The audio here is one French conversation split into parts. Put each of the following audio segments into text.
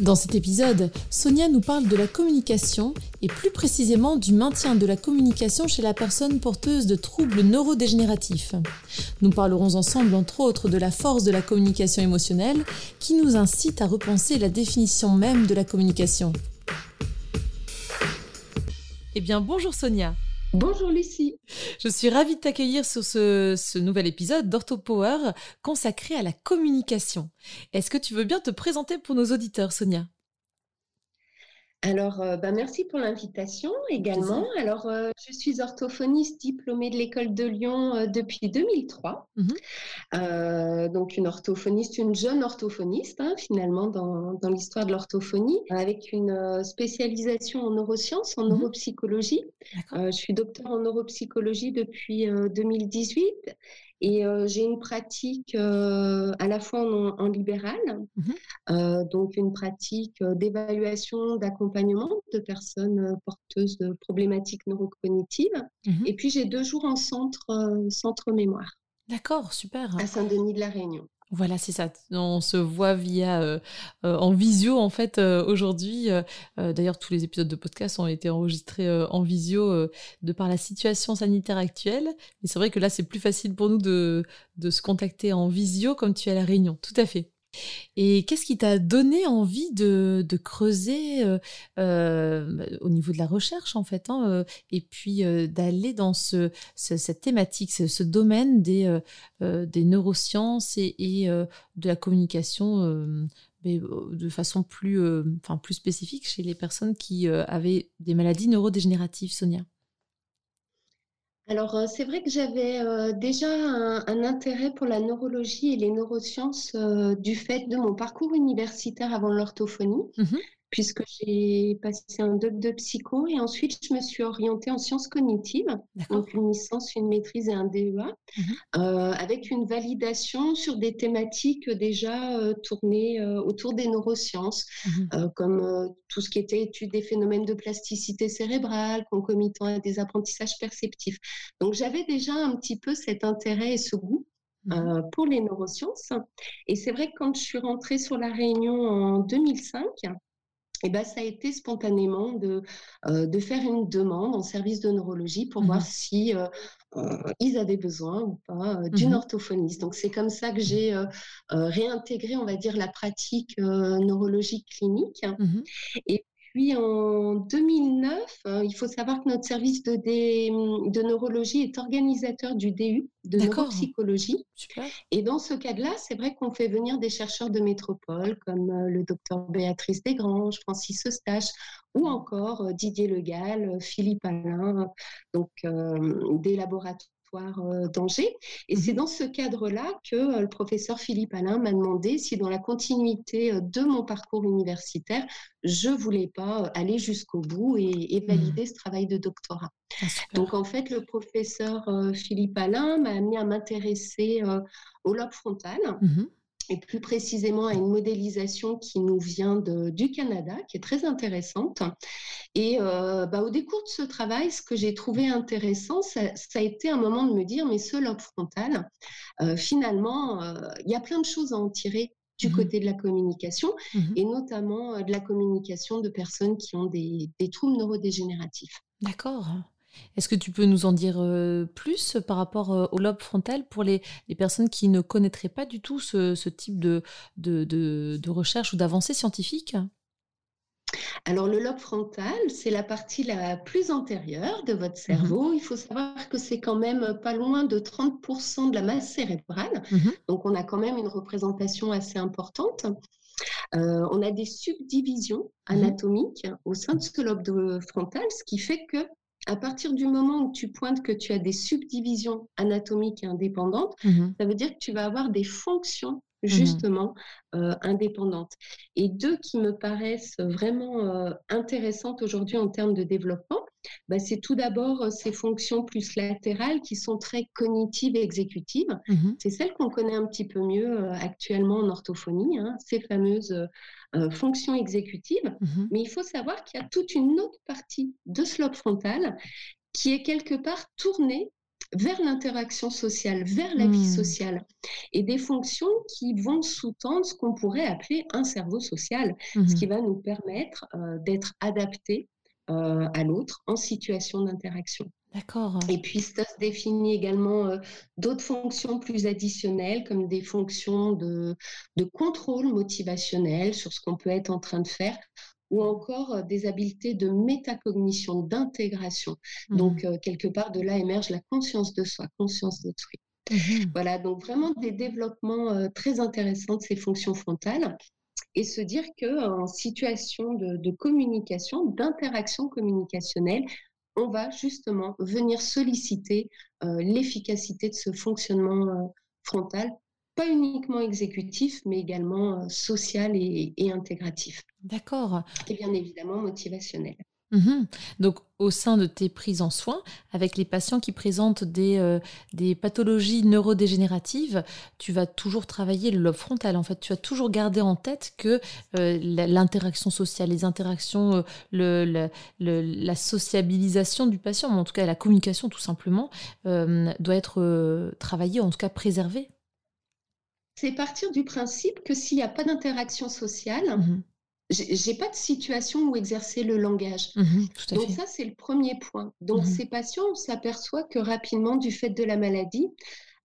Dans cet épisode, Sonia nous parle de la communication et plus précisément du maintien de la communication chez la personne porteuse de troubles neurodégénératifs. Nous parlerons ensemble entre autres de la force de la communication émotionnelle qui nous incite à repenser la définition même de la communication. Eh bien bonjour Sonia Bonjour Lucie. Je suis ravie de t'accueillir sur ce, nouvel épisode d'OrthoPower consacré à la communication. Est-ce que tu veux bien te présenter pour nos auditeurs, Sonia? Alors, euh, bah, merci pour l'invitation également. Alors, euh, je suis orthophoniste diplômée de l'école de Lyon euh, depuis 2003. Mhm. donc, une orthophoniste, une jeune orthophoniste, hein, finalement, dans, dans l'histoire de l'orthophonie, avec une spécialisation en neurosciences, en mhm. neuropsychologie. je suis docteur en neuropsychologie depuis 2018 et euh, j'ai une pratique euh, à la fois en, libéral, mmh euh, donc une pratique d'évaluation, d'accompagnement de personnes porteuses de problématiques neurocognitives. Mmh et puis j'ai deux jours en centre, centre mémoire. D'accord, super. À Saint-Denis de la Réunion. Voilà, c'est ça. On se voit via euh, euh, en visio en fait euh, aujourd'hui. D'ailleurs, tous les épisodes de podcast ont été enregistrés en visio de par la situation sanitaire actuelle. Mais c'est vrai que là, c'est plus facile pour nous de, de se contacter en visio comme tu es à la Réunion. Tout à fait. Et qu'est-ce qui t'a donné envie de, creuser euh, euh, au niveau de la recherche, en fait, hein, euh, et puis d'aller dans ce, cette thématique, ce, domaine des, neurosciences et, de la communication de façon plus, enfin, plus spécifique chez les personnes qui avaient des maladies neurodégénératives, Sonia? Alors, euh, c'est vrai que j'avais euh, déjà un, intérêt pour la neurologie et les neurosciences euh, du fait de mon parcours universitaire avant l'orthophonie. Mmh puisque j'ai passé un doc de psycho et ensuite je me suis orientée en sciences cognitives, donc une licence, une maîtrise et un DEA, mhm. euh, avec une validation sur des thématiques déjà euh, tournées euh, autour des neurosciences, mhm. comme tout ce qui était étude des phénomènes de plasticité cérébrale, concomitant à des apprentissages perceptifs. Donc j'avais déjà un petit peu cet intérêt et ce goût. Mhm. pour les neurosciences. Et c'est vrai que quand je suis rentrée sur la Réunion en 2005, et eh ben, ça a été spontanément de, euh, de faire une demande en service de neurologie pour voir mmh si euh, euh, ils avaient besoin ou pas d'une mmh orthophoniste. Donc c'est comme ça que j'ai réintégré, on va dire, la pratique neurologique clinique. Mmh Et puis en 2009, euh, il faut savoir que notre service de, de neurologie est organisateur du DU de neuropsychologie. Et dans ce cadre-là, c'est vrai qu'on fait venir des chercheurs de métropole comme euh, le docteur Béatrice Desgranges, Francis Eustache ou encore euh, Didier Legal, Philippe Alain, donc des laboratoires euh, d'Angers. Et c'est mhm. dans ce cadre-là que euh, le professeur Philippe Alain m'a demandé si dans la continuité euh, de mon parcours universitaire, je voulais pas aller jusqu'au bout et, valider mhm. ce travail de doctorat. Ah, Donc en fait, le professeur Philippe Alain m'a amené à m'intéresser au lobe frontal. Mhm et plus précisément à une modélisation qui nous vient de, du Canada, qui est très intéressante. Et euh, bah, au décours de ce travail, ce que j'ai trouvé intéressant, ça, a été un moment de me dire, mais ce lobe frontal, euh, finalement, euh, il y a plein de choses à en tirer du mmh côté de la communication, mmh et notamment de la communication de personnes qui ont des, des troubles neurodégénératifs. D'accord. Est-ce que tu peux nous en dire euh, plus par rapport euh, au lobe frontal pour les, personnes qui ne connaîtraient pas du tout ce, type de, de, recherche ou d'avancée scientifique? Alors le lobe frontal, c'est la partie la plus antérieure de votre mmh cerveau. Il faut savoir que c'est quand même pas loin de 30% de la masse cérébrale. Mmh Donc on a quand même une représentation assez importante. Euh, on a des subdivisions mmh anatomiques au sein de ce lobe frontal, ce qui fait que à partir du moment où tu pointes que tu as des subdivisions anatomiques indépendantes, mhm. ça veut dire que tu vas avoir des fonctions Mmh justement euh, indépendantes. Et deux qui me paraissent vraiment euh, intéressantes aujourd'hui en termes de développement, bah, c'est tout d'abord euh, ces fonctions plus latérales qui sont très cognitives et exécutives. Mmh c'est celles qu'on connaît un petit peu mieux actuellement en orthophonie, hein, ces fameuses fonctions exécutives. Mmh Mais il faut savoir qu'il y a toute une autre partie de ce lobe frontal qui est quelque part tournée vers l'interaction sociale, vers la vie hmm. sociale, et des fonctions qui vont sous-tendre ce qu'on pourrait appeler un cerveau social, ce qui va nous permettre euh, d'être adaptés euh, à l'autre en situation d'interaction. D'accord. Et puis, ça se définit également euh, d'autres fonctions plus additionnelles, comme des fonctions de, de contrôle motivationnel sur ce qu'on peut être en train de faire, ou encore euh, des habiletés de métacognition, d'intégration. Mmh donc, euh, quelque part, de là émerge la conscience de soi, conscience d'autrui. Mmh voilà, donc vraiment des développements euh, très intéressants de ces fonctions frontales et se dire qu'en situation de, communication, d'interaction communicationnelle, on va justement venir solliciter l'efficacité de ce fonctionnement frontal pas uniquement exécutif, mais également euh, social et, intégratif. D'accord. Et bien évidemment motivationnel. Mmh Donc, au sein de tes prises en soins, avec les patients qui présentent des, euh, des pathologies neurodégénératives, tu vas toujours travailler le lobe frontal. En fait, tu vas toujours garder en tête que euh, l'interaction sociale, les interactions, le, la sociabilisation du patient, en tout cas la communication tout simplement, doit être travaillée, en tout cas préservée c'est partir du principe que s'il n'y a pas d'interaction sociale, mmh j'ai pas de situation où exercer le langage. Mmh Donc ça, c'est le premier point. Donc mmh ces patients, on s'aperçoit que rapidement, du fait de la maladie,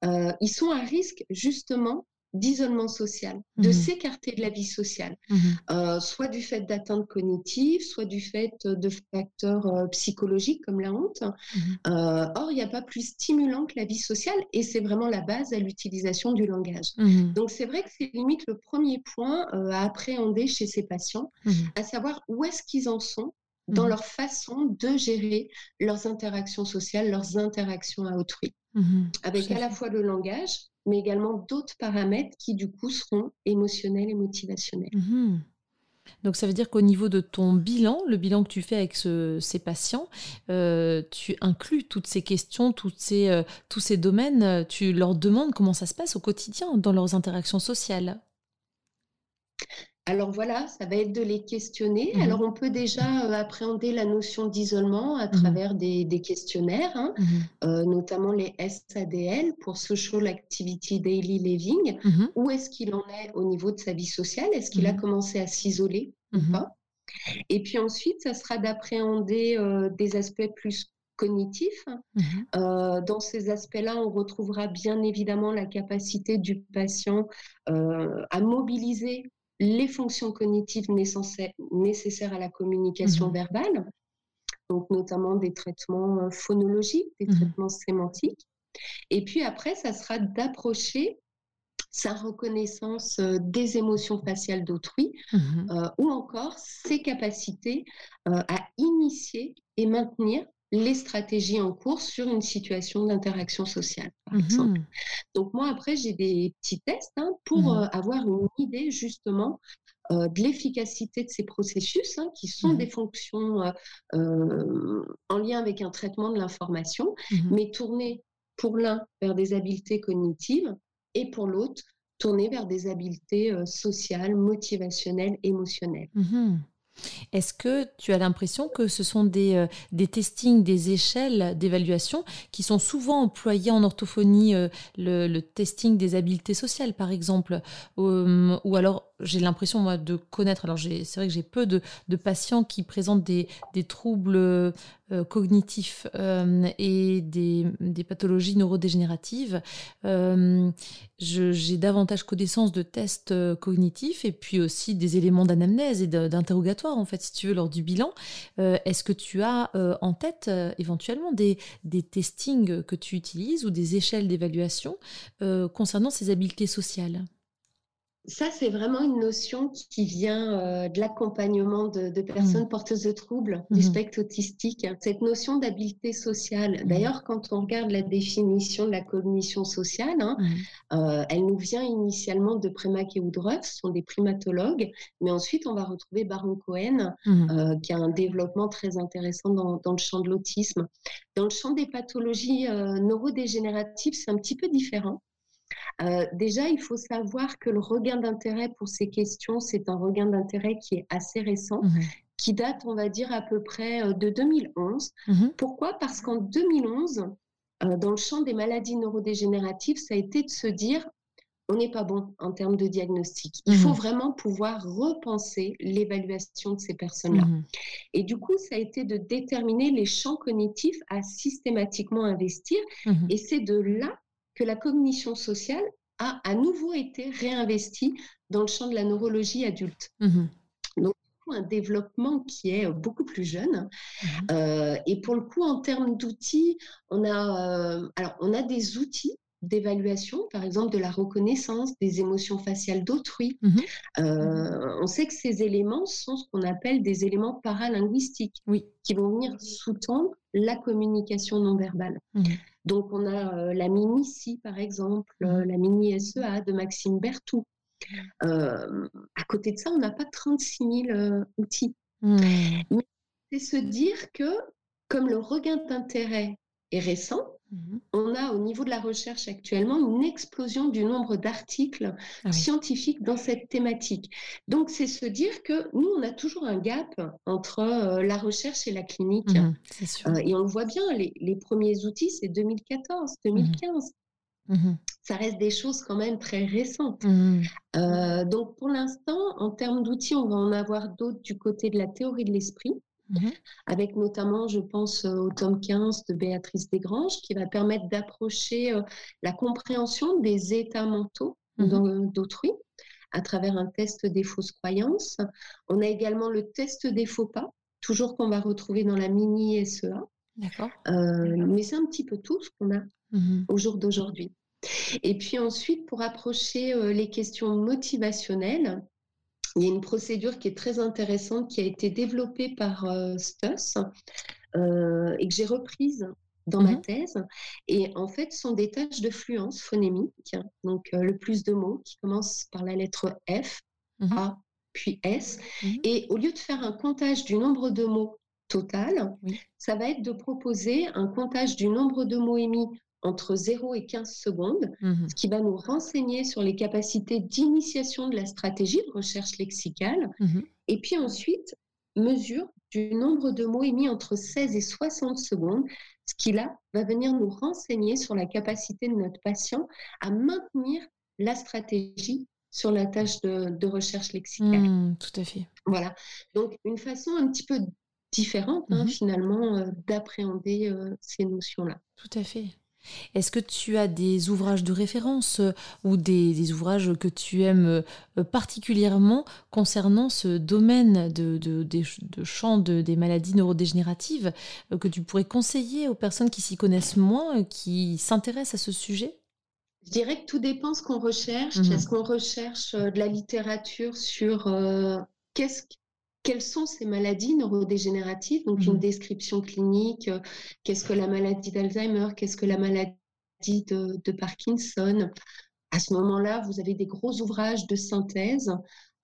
euh, ils sont à risque justement d'isolement social, de mmh s'écarter de la vie sociale, mmh euh, soit du fait d'atteintes cognitives, soit du fait de facteurs euh, psychologiques comme la honte. Mmh euh, or, il n'y a pas plus stimulant que la vie sociale et c'est vraiment la base à l'utilisation du langage. Donc, c'est vrai que c'est limite le premier point à appréhender chez ces patients, à savoir où est-ce qu'ils en sont dans leur façon de gérer leurs interactions sociales, leurs interactions à autrui, avec à la fois le langage, mais également d'autres paramètres qui du coup seront émotionnels et motivationnels. Mhm. Donc ça veut dire qu'au niveau de ton bilan, le bilan que tu fais avec ces patients, euh, tu inclus toutes ces questions, ces, euh, tous ces domaines, tu leur demandes comment ça se passe au quotidien dans leurs interactions sociales. Alors voilà, ça va être de les questionner. Mmh Alors on peut déjà euh, appréhender la notion d'isolement à mmh travers des, questionnaires, hein, mmh euh, notamment les SADL pour Social Activity Daily Living. Où est-ce qu'il en est au niveau de sa vie sociale? Est-ce qu'il a commencé à s'isoler ou pas? Et puis ensuite, ça sera d'appréhender euh, des aspects plus cognitifs. dans ces aspects-là, on retrouvera bien évidemment la capacité du patient à mobiliser les fonctions cognitives nécessaires à la communication mmh verbale, donc notamment des traitements euh, phonologiques, des mmh traitements sémantiques. Et puis après, ça sera d'approcher sa reconnaissance euh, des émotions faciales d'autrui mmh euh, ou encore ses capacités à initier et maintenir les stratégies en cours sur une situation d'interaction sociale, par mmh exemple. Donc moi, après, j'ai des petits tests hein, pour mmh euh, avoir une idée justement euh, de l'efficacité de ces processus, hein, qui sont mmh des fonctions euh, en lien avec un traitement de l'information, mais tournées pour l'un vers des habiletés cognitives et pour l'autre tournées vers des habiletés sociales, motivationnelles, émotionnelles. Est-ce que tu as l'impression que ce sont des, euh, des testings, des échelles d'évaluation qui sont souvent employés en orthophonie, euh, le, testing des habiletés sociales par exemple, euh, ou alors j'ai l'impression moi de connaître, alors c'est vrai que j'ai peu de, patients qui présentent des, troubles euh, cognitifs euh, et des, pathologies neurodégénératives. Euh, j'ai davantage connaissance de tests cognitifs et puis aussi des éléments d'anamnèse et d'interrogatoire en fait si tu veux lors du bilan. Est-ce que tu as en tête éventuellement des, des testings que tu utilises ou des échelles d'évaluation concernant ces habiletés sociales? Ça, c'est vraiment une notion qui vient euh, de l'accompagnement de, personnes mmh. porteuses de troubles du mmh. spectre autistique. Cette notion d'habileté sociale, mmh. d'ailleurs, quand on regarde la définition de la cognition sociale, hein, euh, elle nous vient initialement de Premack et Woodruff, ce sont des primatologues, mais ensuite on va retrouver Baron Cohen, euh, qui a un développement très intéressant dans, dans le champ de l'autisme. Dans le champ des pathologies neurodégénératives, c'est un petit peu différent. Euh, déjà, il faut savoir que le regain d'intérêt pour ces questions, c'est un regain d'intérêt qui est assez récent, mmh qui date, on va dire, à peu près euh, de 2011. Mmh Pourquoi? Parce qu'en 2011, euh, dans le champ des maladies neurodégénératives, ça a été de se dire, on n'est pas bon en termes de diagnostic. Il faut mmh vraiment pouvoir repenser l'évaluation de ces personnes-là. Et du coup, ça a été de déterminer les champs cognitifs à systématiquement investir. Et c'est de là que la cognition sociale a à nouveau été réinvestie dans le champ de la neurologie adulte. Mmh Donc, un développement qui est beaucoup plus jeune. Mmh euh, et pour le coup, en termes d'outils, on a, euh, alors, on a des outils d'évaluation, par exemple de la reconnaissance des émotions faciales d'autrui. Mmh euh, on sait que ces éléments sont ce qu'on appelle des éléments paralinguistiques, oui. qui vont venir sous-tendre la communication non verbale. Donc, on a euh, la mini si par exemple, euh, la mini SEA de Maxime Berthoud. Mmh. Euh, à côté de ça, on n'a pas 36 000 outils. Mmh. Mais c'est se dire que, comme le regain d'intérêt est récent, Mhm. On a au niveau de la recherche actuellement une explosion du nombre d'articles ah scientifiques dans cette thématique. Donc c'est se dire que nous, on a toujours un gap entre euh, la recherche et la clinique. Mhm, euh, et on le voit bien, les, premiers outils, c'est 2014, 2015. Mhm. Ça reste des choses quand même très récentes. Euh, donc pour l'instant, en termes d'outils, on va en avoir d'autres du côté de la théorie de l'esprit. Mmh avec notamment, je pense, euh, au tome 15 de Béatrice Desgranges, qui va permettre d'approcher euh, la compréhension des états mentaux mmh d'autrui à travers un test des fausses croyances. On a également le test des faux pas, toujours qu'on va retrouver dans la mini SEA. D'accord. Euh, mais c'est un petit peu tout ce qu'on a mmh au jour d'aujourd'hui. Et puis ensuite, pour approcher les questions motivationnelles, il y a une procédure qui est très intéressante qui a été développée par euh, Stuss euh, et que j'ai reprise dans ma mmh thèse. Et en fait, ce sont des tâches de fluence phonémique, donc euh, le plus de mots qui commencent par la lettre F, mmh A, puis S. Mmh et au lieu de faire un comptage du nombre de mots total, ça va être de proposer un comptage du nombre de mots émis entre 0 et 15 secondes, mmh ce qui va nous renseigner sur les capacités d'initiation de la stratégie de recherche lexicale. Mmh et puis ensuite, mesure du nombre de mots émis entre 16 et 60 secondes, ce qui là va venir nous renseigner sur la capacité de notre patient à maintenir la stratégie sur la tâche de, recherche lexicale. Mmh, tout à fait. Voilà. Donc, une façon un petit peu différente, hein, finalement, euh, d'appréhender euh, ces notions-là. Tout à fait. Est-ce que tu as des ouvrages de référence euh, ou des, ouvrages que tu aimes euh, particulièrement concernant ce domaine de, de, champ des maladies neurodégénératives euh, que tu pourrais conseiller aux personnes qui s'y connaissent moins, qui s'intéressent à ce sujet? Je dirais que tout dépend ce qu'on recherche. Mmh Est-ce qu'on recherche de la littérature sur qu'est-ce quelles sont ces maladies neurodégénératives, donc une mmh description clinique, euh, qu'est-ce que la maladie d'Alzheimer, qu'est-ce que la maladie de, Parkinson. À ce moment-là, vous avez des gros ouvrages de synthèse.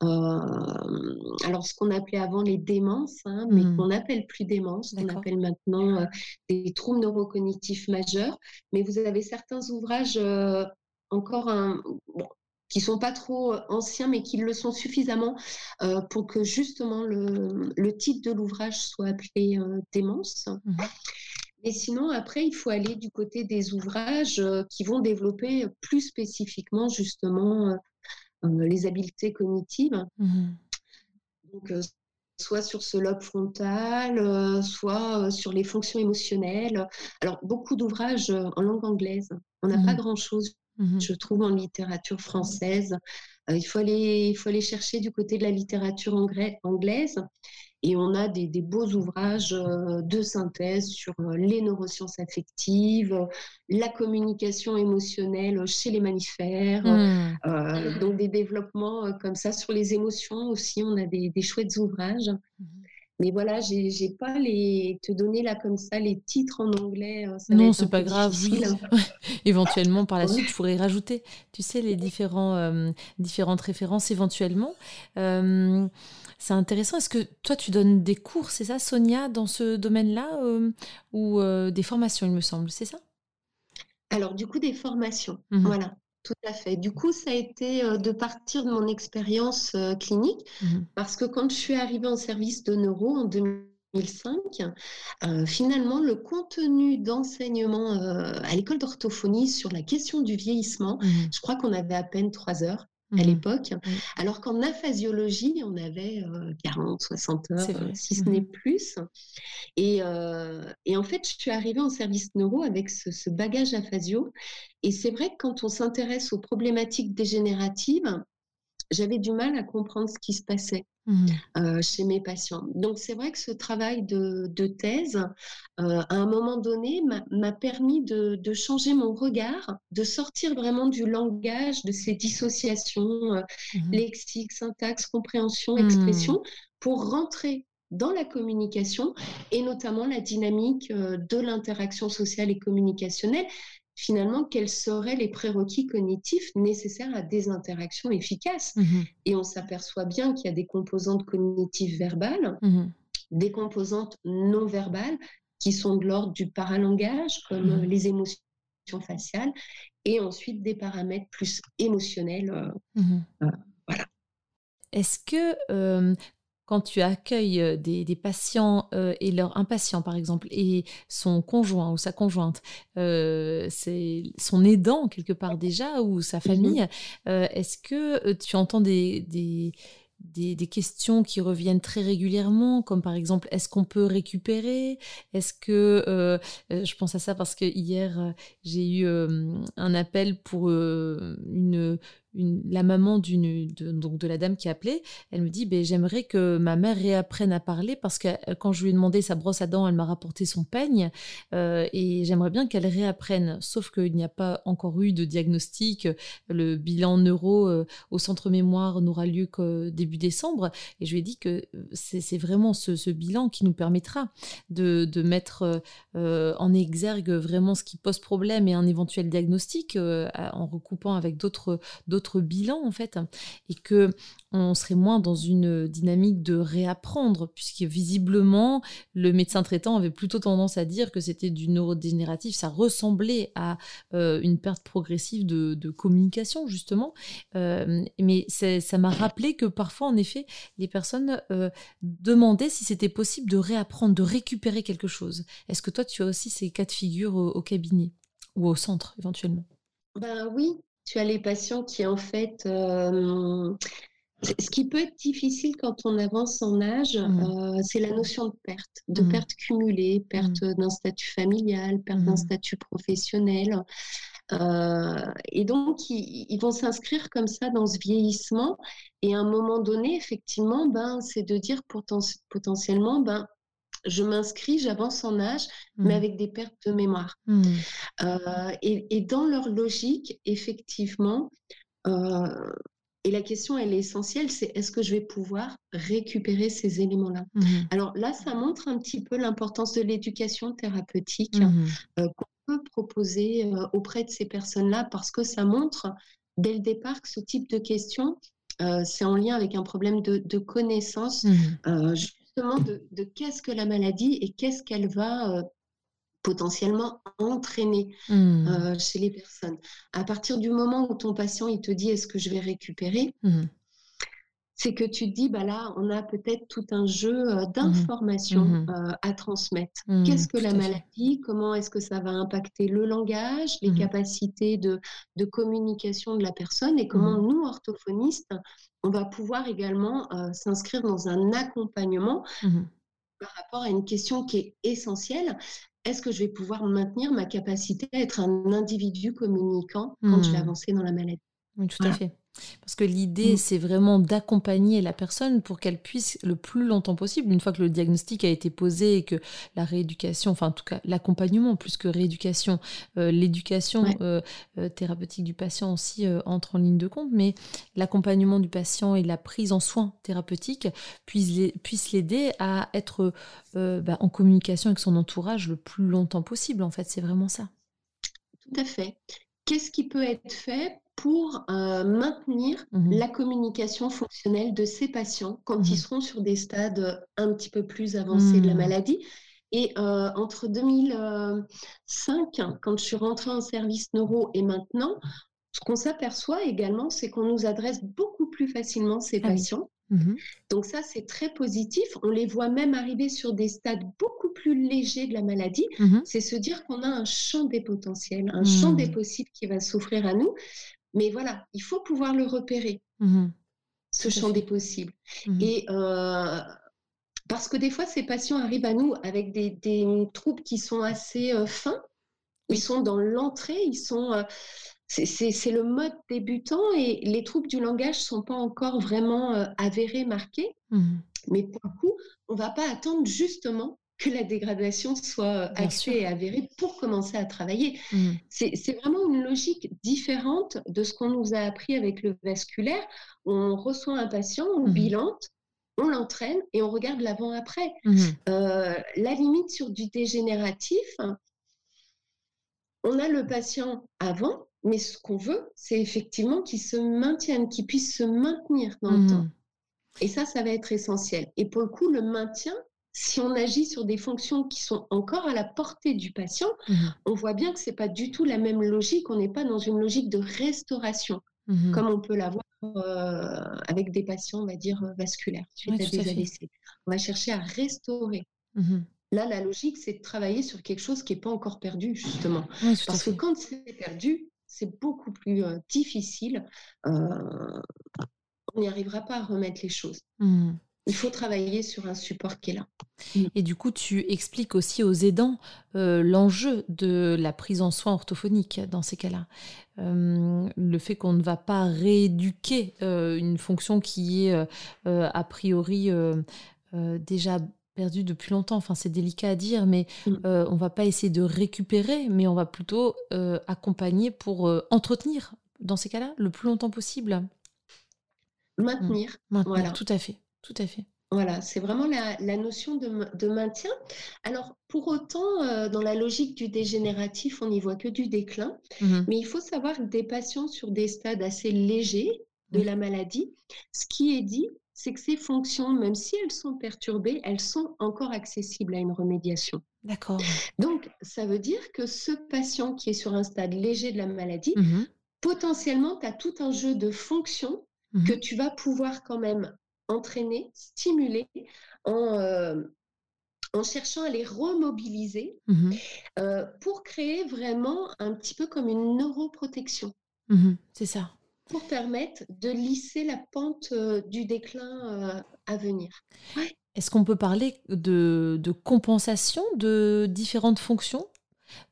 Euh, alors, ce qu'on appelait avant les démences, hein, mais mmh. qu'on n'appelle plus démence, qu'on appelle maintenant euh, des troubles neurocognitifs majeurs. Mais vous avez certains ouvrages encore un, qui sont pas trop euh, anciens, mais qui le sont suffisamment euh, pour que justement le, le titre de l'ouvrage soit appelé euh, Démence. Mmh mais sinon, après, il faut aller du côté des ouvrages qui vont développer plus spécifiquement justement les habiletés cognitives. Mmh Donc, soit sur ce lobe frontal, soit sur les fonctions émotionnelles. Alors, beaucoup d'ouvrages en langue anglaise. On n'a pas mmh grand-chose Mmh je trouve en littérature française. Euh, il, faut aller, il faut aller chercher du côté de la littérature anglaise. Et on a des, beaux ouvrages euh, de synthèse sur euh, les neurosciences affectives, la communication émotionnelle chez les mammifères, mmh. Donc des développements comme ça sur les émotions aussi, on a des, chouettes ouvrages. Mmh mais voilà, j'ai, pas les te donner là comme ça les titres en anglais. Euh, non, c'est pas grave. Oui. éventuellement, par la suite, je pourrais rajouter, tu sais, les différents, euh, différentes références éventuellement. Euh, c'est intéressant. Est-ce que toi, tu donnes des cours, c'est ça, Sonia, dans ce domaine-là, ou des formations, il me semble, c'est ça? Alors, du coup, des formations. Mmh voilà. Tout à fait. Du coup, ça a été euh, de partir de mon expérience euh, clinique, mmh parce que quand je suis arrivée en service de neuro en 2005, euh, finalement, le contenu d'enseignement à l'école d'orthophonie sur la question du vieillissement, mmh je crois qu'on avait à peine trois heures à mmh l'époque, alors qu'en aphasiologie, on avait 40, 60 heures, si ce n'est plus. Et, et, en fait, je suis arrivée en service neuro avec ce, ce bagage aphasio. Et c'est vrai que quand on s'intéresse aux problématiques dégénératives, j'avais du mal à comprendre ce qui se passait mmh. euh, chez mes patients. Donc c'est vrai que ce travail de, thèse, euh, à un moment donné, m'a permis de, changer mon regard, de sortir vraiment du langage, de ces dissociations euh, mmh. lexiques, syntaxe, compréhension, expression, mmh. pour rentrer dans la communication et notamment la dynamique de l'interaction sociale et communicationnelle finalement, quels seraient les prérequis cognitifs nécessaires à des interactions efficaces? Mmh Et on s'aperçoit bien qu'il y a des composantes cognitives verbales, mmh des composantes non verbales qui sont de l'ordre du paralangage, comme mmh les émotions faciales, et ensuite des paramètres plus émotionnels. Euh, euh, voilà. Est-ce que euh, quand tu accueilles euh, des, patients euh, et leur impatient, par exemple, et son conjoint ou sa conjointe, euh, c'est son aidant quelque part déjà ou sa famille, est-ce que tu entends des, des, questions qui reviennent très régulièrement, comme par exemple, est-ce qu'on peut récupérer? Est-ce que... je pense à ça parce que hier, j'ai eu un appel pour une la maman de, la dame qui a appelé, elle me dit ben, j'aimerais que ma mère réapprenne à parler parce que euh, quand je lui ai demandé sa brosse à dents, elle m'a rapporté son peigne euh, et j'aimerais bien qu'elle réapprenne. Sauf qu'il n'y a pas encore eu de diagnostic. Le bilan neuro euh, au centre mémoire n'aura lieu que début décembre et je lui ai dit que c'est vraiment ce, bilan qui nous permettra de, mettre en exergue vraiment ce qui pose problème et un éventuel diagnostic en recoupant avec d'autres bilans en fait et que on serait moins dans une dynamique de réapprendre puisque visiblement le médecin traitant avait plutôt tendance à dire que c'était du neurodégénératif ça ressemblait à euh, une perte progressive de, communication justement. Euh, mais ça m'a rappelé que parfois en effet les personnes euh, demandaient si c'était possible de réapprendre de récupérer quelque chose. Est-ce que toi tu as aussi ces cas de figure au, cabinet ou au centre éventuellement? Ben oui, tu as les patients qui, en fait, euh, ce qui peut être difficile quand on avance en âge, mmh. euh, c'est la notion de perte, de mmh. perte cumulée, perte mmh. d'un statut familial, perte d'un statut professionnel. Euh, et donc, ils, vont s'inscrire comme ça dans ce vieillissement. Et à un moment donné, effectivement, ben, c'est de dire potentiellement, ben, je m'inscris, j'avance en âge, mais mmh. avec des pertes de mémoire. Mmh. Euh, et, dans leur logique, effectivement, euh, et la question, elle est essentielle, c'est est-ce que je vais pouvoir récupérer ces éléments-là? Mmh. Alors là, ça montre un petit peu l'importance de l'éducation thérapeutique euh, qu'on peut proposer auprès de ces personnes-là, parce que ça montre dès le départ que ce type de questions, c'est en lien avec un problème de, de connaissance de, qu'est-ce que la maladie et qu'est-ce qu'elle va euh, potentiellement entraîner mmh. euh, chez les personnes. À partir du moment où ton patient il te dit est-ce que je vais récupérer, mmh. C'est que tu te dis bah là on a peut-être tout un jeu euh, mmh. d'informations à transmettre. Qu'est-ce que la maladie Comment est-ce que ça va impacter le langage, les capacités de, de, communication de la personne et comment nous orthophonistes on va pouvoir également euh, s'inscrire dans un accompagnement mmh par rapport à une question qui est essentielle. Est-ce que je vais pouvoir maintenir ma capacité à être un individu communicant quand je vais mmh. avancer dans la maladie? Oui, tout à fait. Parce que l'idée, mm. c'est vraiment d'accompagner la personne pour qu'elle puisse le plus longtemps possible, une fois que le diagnostic a été posé et que la rééducation, enfin en tout cas l'accompagnement plus que rééducation, euh, l'éducation euh, euh, thérapeutique du patient aussi entre en ligne de compte, mais l'accompagnement du patient et la prise en soin thérapeutique puisse l'aider à être bah, en communication avec son entourage le plus longtemps possible. En fait, c'est vraiment ça. Tout à fait. Qu'est-ce qui peut être fait pour euh, maintenir mmh la communication fonctionnelle de ces patients quand ils mmh seront sur des stades un petit peu plus avancés de la mmh. maladie. Et euh, entre 2005, quand je suis rentrée en service neuro, et maintenant, ce qu'on s'aperçoit également, c'est qu'on nous adresse beaucoup plus facilement ces ah patients. Donc ça, c'est très positif. On les voit même arriver sur des stades beaucoup plus légers de la maladie. C'est se dire qu'on a un champ des potentiels, un champ des possibles qui va s'offrir à nous. Mais voilà, il faut pouvoir le repérer, mmh ce champ des possibles. Mmh Et euh, parce que des fois, ces patients arrivent à nous avec des, troubles qui sont assez euh, fins. Ils sont dans l'entrée, ils sont. Euh, c'est le mode débutant et les troubles du langage ne sont pas encore vraiment avérés, marqués. Mmh Mais pour le coup, on ne va pas attendre justement que la dégradation soit actée et avérée pour commencer à travailler. Mmh. C'est vraiment une logique différente de ce qu'on nous a appris avec le vasculaire. On reçoit un patient, on mmh. bilante, on l'entraîne et on regarde l'avant-après. Mmh. Euh, la limite sur du dégénératif, on a le patient avant, mais ce qu'on veut, c'est effectivement qu'il se maintienne, qu'il puisse se maintenir dans le temps. Et ça, ça va être essentiel. Et pour le coup, le maintien, si on agit sur des fonctions qui sont encore à la portée du patient, mmh on voit bien que ce n'est pas du tout la même logique. On n'est pas dans une logique de restauration, mmh comme on peut l'avoir euh, avec des patients, on va dire, euh, vasculaires, suite à des AVC. On va chercher à restaurer. Mmh Là, la logique, c'est de travailler sur quelque chose qui n'est pas encore perdu, justement. Parce que quand c'est perdu, c'est beaucoup plus euh, difficile. on n'y arrivera pas à remettre les choses. Il faut travailler sur un support qui est là. Mm. Et du coup, tu expliques aussi aux aidants euh, l'enjeu de la prise en soin orthophonique dans ces cas-là. Euh, le fait qu'on ne va pas rééduquer euh, une fonction qui est a priori déjà perdue depuis longtemps. Enfin, c'est délicat à dire, mais mm. on va pas essayer de récupérer, mais on va plutôt accompagner pour entretenir dans ces cas-là le plus longtemps possible. Maintenir. Mm. Maintenir, voilà. tout à fait. Tout à fait. Voilà, c'est vraiment la, notion de, maintien. Alors, pour autant, euh, dans la logique du dégénératif, on n'y voit que du déclin. Mmh mais il faut savoir que des patients sur des stades assez légers de mmh. la maladie, ce qui est dit, c'est que ces fonctions, même si elles sont perturbées, elles sont encore accessibles à une remédiation. D'accord. Donc, ça veut dire que ce patient qui est sur un stade léger de la maladie, mmh potentiellement, tu as tout un jeu de fonctions que tu vas pouvoir quand même entraîner, stimuler en, euh, en cherchant à les remobiliser mmh euh, pour créer vraiment un petit peu comme une neuroprotection. Mmh c'est ça. Pour permettre de lisser la pente euh, du déclin à venir. Est-ce qu'on peut parler de, de, compensation de différentes fonctions?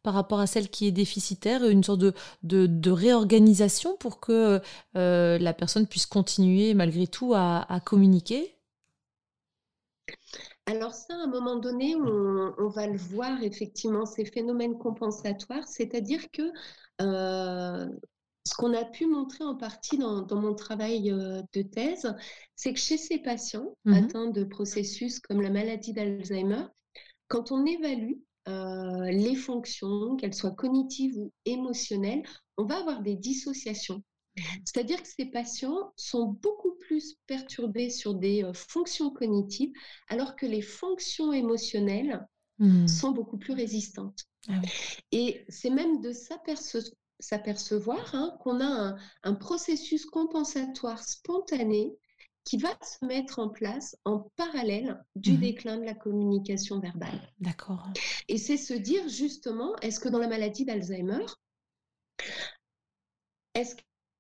Par rapport à celle qui est déficitaire, une sorte de, de, réorganisation pour que euh, la personne puisse continuer malgré tout à, communiquer? Alors ça, à un moment donné, on, va le voir effectivement, ces phénomènes compensatoires, c'est-à-dire que euh, ce qu'on a pu montrer en partie dans, mon travail euh, de thèse, c'est que chez ces patients mmh atteints de processus comme la maladie d'Alzheimer, quand on évalue euh, les fonctions, qu'elles soient cognitives ou émotionnelles, on va avoir des dissociations. C'est-à-dire que ces patients sont beaucoup plus perturbés sur des euh, fonctions cognitives, alors que les fonctions émotionnelles mmh. sont beaucoup plus résistantes. Ah Et c'est même de s'apercevoir hein, qu'on a un, processus compensatoire spontané qui va se mettre en place en parallèle du mmh déclin de la communication verbale. D'accord. Et c'est se dire justement, est-ce que dans la maladie d'Alzheimer, est-ce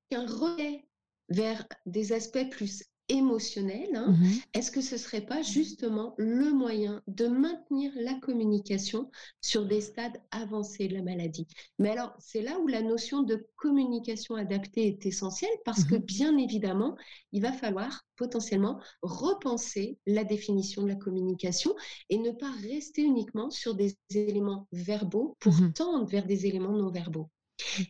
qu'un relais vers des aspects plus émotionnel, hein, mmh est-ce que ce serait pas justement le moyen de maintenir la communication sur des stades avancés de la maladie? Mais alors, c'est là où la notion de communication adaptée est essentielle parce que mmh bien évidemment, il va falloir potentiellement repenser la définition de la communication et ne pas rester uniquement sur des éléments verbaux pour mmh tendre vers des éléments non verbaux.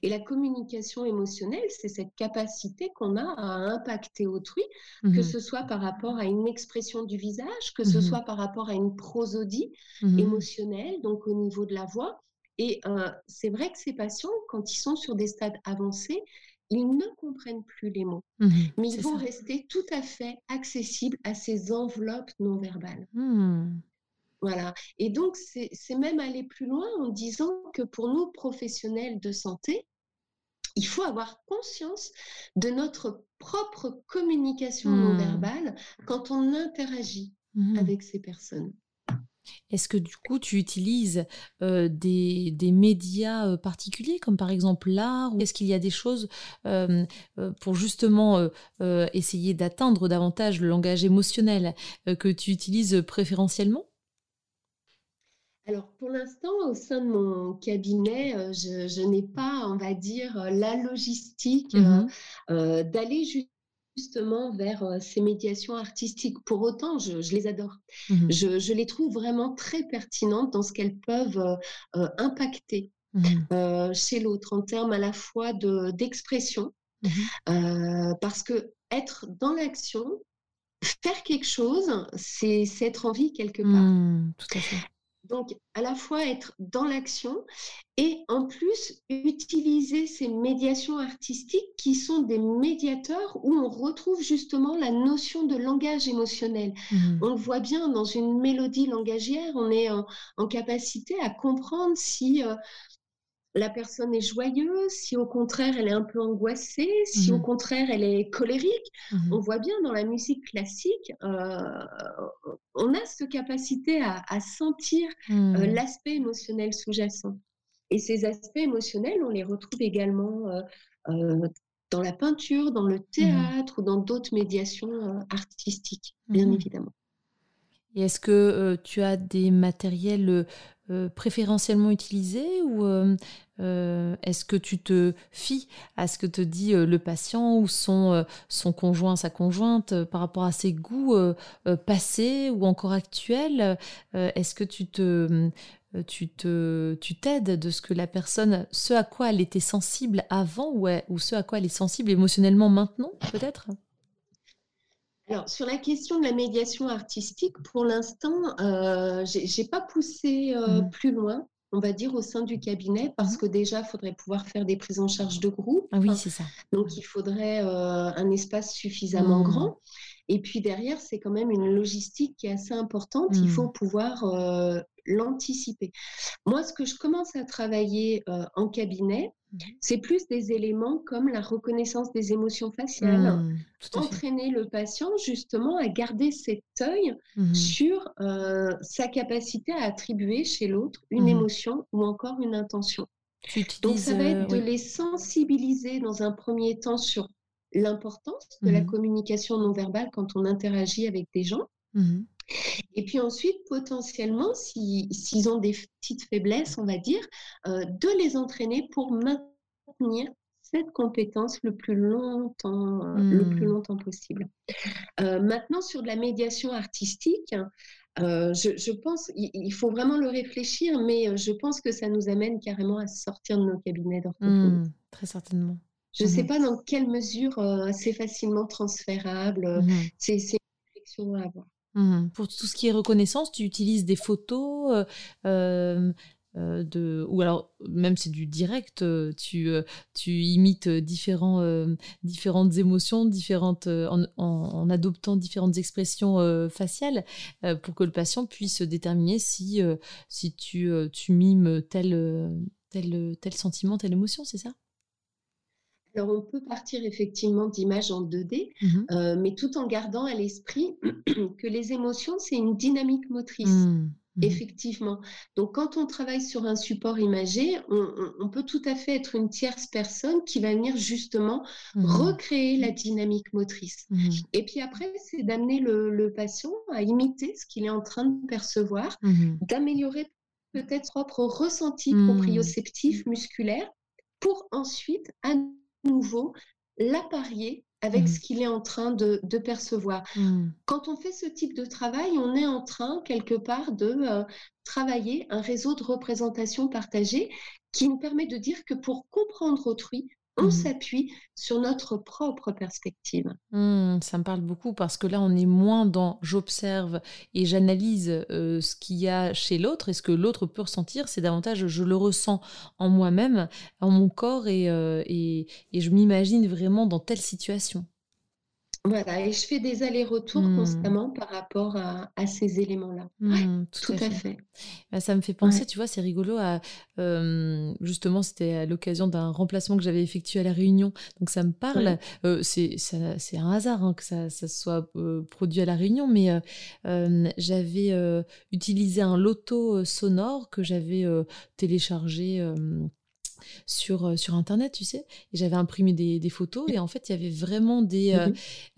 Et la communication émotionnelle, c'est cette capacité qu'on a à impacter autrui, que mmh ce soit par rapport à une expression du visage, que ce mmh soit par rapport à une prosodie mmh émotionnelle, donc au niveau de la voix. Et euh, c'est vrai que ces patients, quand ils sont sur des stades avancés, ils ne comprennent plus les mots, mais ils vont rester tout à fait accessibles à ces enveloppes non verbales. Voilà. Et donc, c'est même aller plus loin en disant que pour nous, professionnels de santé, il faut avoir conscience de notre propre communication non mmh. verbale quand on interagit mmh. avec ces personnes. Est-ce que du coup tu utilises euh, des, médias euh, particuliers comme par exemple l'art ou est-ce qu'il y a des choses euh, pour justement essayer d'atteindre davantage le langage émotionnel que tu utilises préférentiellement? Alors, pour l'instant, au sein de mon cabinet, euh, je, n'ai pas, on va dire, euh, la logistique mmh euh, d'aller justement vers ces médiations artistiques. Pour autant, je, les adore. Mmh je, les trouve vraiment très pertinentes dans ce qu'elles peuvent impacter mmh chez l'autre en termes à la fois d'expression, parce que être dans l'action, faire quelque chose, c'est être en vie quelque part. tout à fait. Donc, à la fois être dans l'action et en plus utiliser ces médiations artistiques qui sont des médiateurs où on retrouve justement la notion de langage émotionnel. Mmh. On le voit bien dans une mélodie langagière, on est en, capacité à comprendre si euh, la personne est joyeuse, si au contraire elle est un peu angoissée, si au mmh. contraire elle est colérique. Mmh. On voit bien dans la musique classique, euh, on a cette capacité à, sentir euh, mmh. l'aspect émotionnel sous-jacent. Et ces aspects émotionnels, on les retrouve également euh, dans la peinture, dans le théâtre ou dans d'autres médiations artistiques, bien évidemment. Et est-ce que tu as des matériels préférentiellement utilisés ou euh, est-ce que tu te fies à ce que te dit euh, le patient ou son, euh, son conjoint, sa conjointe par rapport à ses goûts passés ou encore actuels Est-ce que tu te tu te tu t'aides de ce que la personne ce à quoi elle était sensible avant ou, ou ce à quoi elle est sensible émotionnellement maintenant peut-être? Alors, sur la question de la médiation artistique, pour l'instant, euh, j'ai pas poussé mmh. plus loin on va dire, au sein du cabinet, parce mmh. que déjà, il faudrait pouvoir faire des prises en charge de groupe. Ah oui, c'est ça. Donc, il faudrait euh, un espace suffisamment mmh. grand. Et puis derrière, c'est quand même une logistique qui est assez importante. Il faut pouvoir euh, l'anticiper. Moi, ce que je commence à travailler euh, en cabinet, mmh. c'est plus des éléments comme la reconnaissance des émotions faciales, mmh, entraîner le patient justement à garder cet œil sur euh, sa capacité à attribuer chez l'autre une émotion ou encore une intention. Donc ça va être de les sensibiliser dans un premier temps sur l'importance de la mmh communication non verbale quand on interagit avec des gens. Et puis ensuite, potentiellement, s'ils ont des petites faiblesses, on va dire, euh, de les entraîner pour maintenir cette compétence le plus longtemps, euh, le plus mmh. longtemps possible. Euh, maintenant, sur de la médiation artistique, je, pense, il, faut vraiment le réfléchir, mais je pense que ça nous amène carrément à sortir de nos cabinets d'orthophonie. très certainement. Je ne sais mmh pas dans quelle mesure euh, c'est facilement transférable. Euh, mmh c'est une réflexion à avoir. Mmh. Pour tout ce qui est reconnaissance, tu utilises des photos euh, de, ou alors même c'est du direct, tu, tu imites différents, différentes émotions, différentes, en, en, adoptant différentes expressions faciales pour que le patient puisse déterminer si, si tu, tu mimes tel, tel, tel sentiment, telle émotion, c'est ça? Alors, on peut partir effectivement d'images en 2D, mmh euh, mais tout en gardant à l'esprit que les émotions, c'est une dynamique motrice. Mmh, Mmh Effectivement. Donc, quand on travaille sur un support imagé, on, peut tout à fait être une tierce personne qui va venir justement mmh recréer la dynamique motrice. Mmh Et puis après, c'est d'amener le, patient à imiter ce qu'il est en train de percevoir, d'améliorer peut-être son propre ressenti proprioceptif musculaire pour ensuite nouveau l'apparier avec mmh. ce qu'il est en train de, percevoir. Mmh. Quand on fait ce type de travail, on est en train quelque part de euh, travailler un réseau de représentation partagée qui nous permet de dire que pour comprendre autrui, on mmh s'appuie sur notre propre perspective. Mmh, ça me parle beaucoup parce que là, on est moins dans j'observe et j'analyse euh, ce qu'il y a chez l'autre et ce que l'autre peut ressentir. C'est davantage je le ressens en moi-même, en mon corps et, euh, et je m'imagine vraiment dans telle situation. Voilà, et je fais des allers-retours mmh. constamment par rapport à, ces éléments-là. Mmh, tout, à fait. Bah, ça me fait penser, tu vois, c'est rigolo à. justement, c'était à l'occasion d'un remplacement que j'avais effectué à La Réunion. Donc ça me parle. c'est un hasard hein, que ça, ça soit produit à La Réunion, mais j'avais utilisé un loto sonore que j'avais téléchargé sur, euh, sur Internet, tu sais. Et j'avais imprimé des, des, photos et en fait, il y avait vraiment des, euh,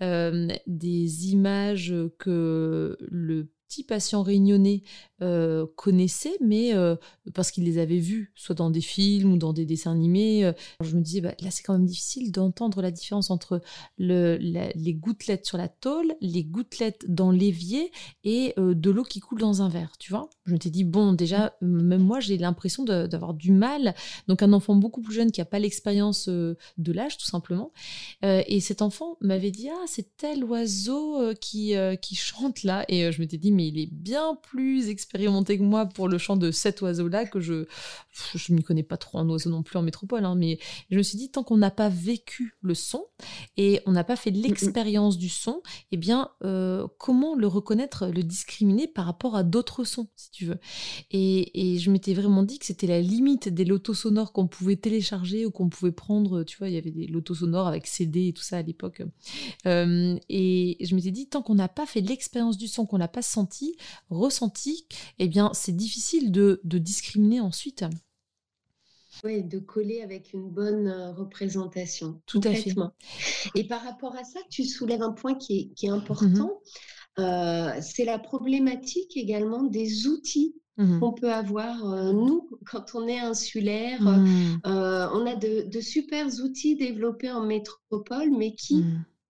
euh, des images que le petit patient réunionnais euh, connaissait, mais euh, parce qu'il les avait vus, soit dans des films ou dans des dessins animés. Euh, je me disais, bah, là, c'est quand même difficile d'entendre la différence entre le, les gouttelettes sur la tôle, les gouttelettes dans l'évier et de l'eau qui coule dans un verre, tu vois. Je me suis dit, bon, déjà, même moi, j'ai l'impression d'avoir du mal. Donc, un enfant beaucoup plus jeune qui n'a pas l'expérience de l'âge, tout simplement. et cet enfant m'avait dit, ah, c'est tel oiseau qui, chante là. Et je me suis dit, mais il est bien plus expérimenté que moi pour le chant de cet oiseau-là, que je je m'y connais pas trop en oiseau non plus en métropole, hein, mais je me suis dit, tant qu'on n'a pas vécu le son et on n'a pas fait l'expérience du son, eh bien, euh, comment le reconnaître, le discriminer par rapport à d'autres sons, si tu veux. Et, et je m'étais vraiment dit que c'était la limite des lotos sonores qu'on pouvait télécharger ou qu'on pouvait prendre, tu vois, il y avait des lotos sonores avec CD et tout ça à l'époque. Euh, et je m'étais dit, tant qu'on n'a pas fait l'expérience du son, qu'on n'a pas senti, ressenti, eh bien, c'est difficile de, discriminer ensuite. Oui, de coller avec une bonne euh, représentation. Tout à fait. Et par rapport à ça, tu soulèves un point qui est, important. Mm-hmm. Euh, c'est la problématique également des outils mm-hmm. qu'on peut avoir, euh, nous, quand on est insulaire. Mm. on a de, de super outils développés en métropole, mais qui,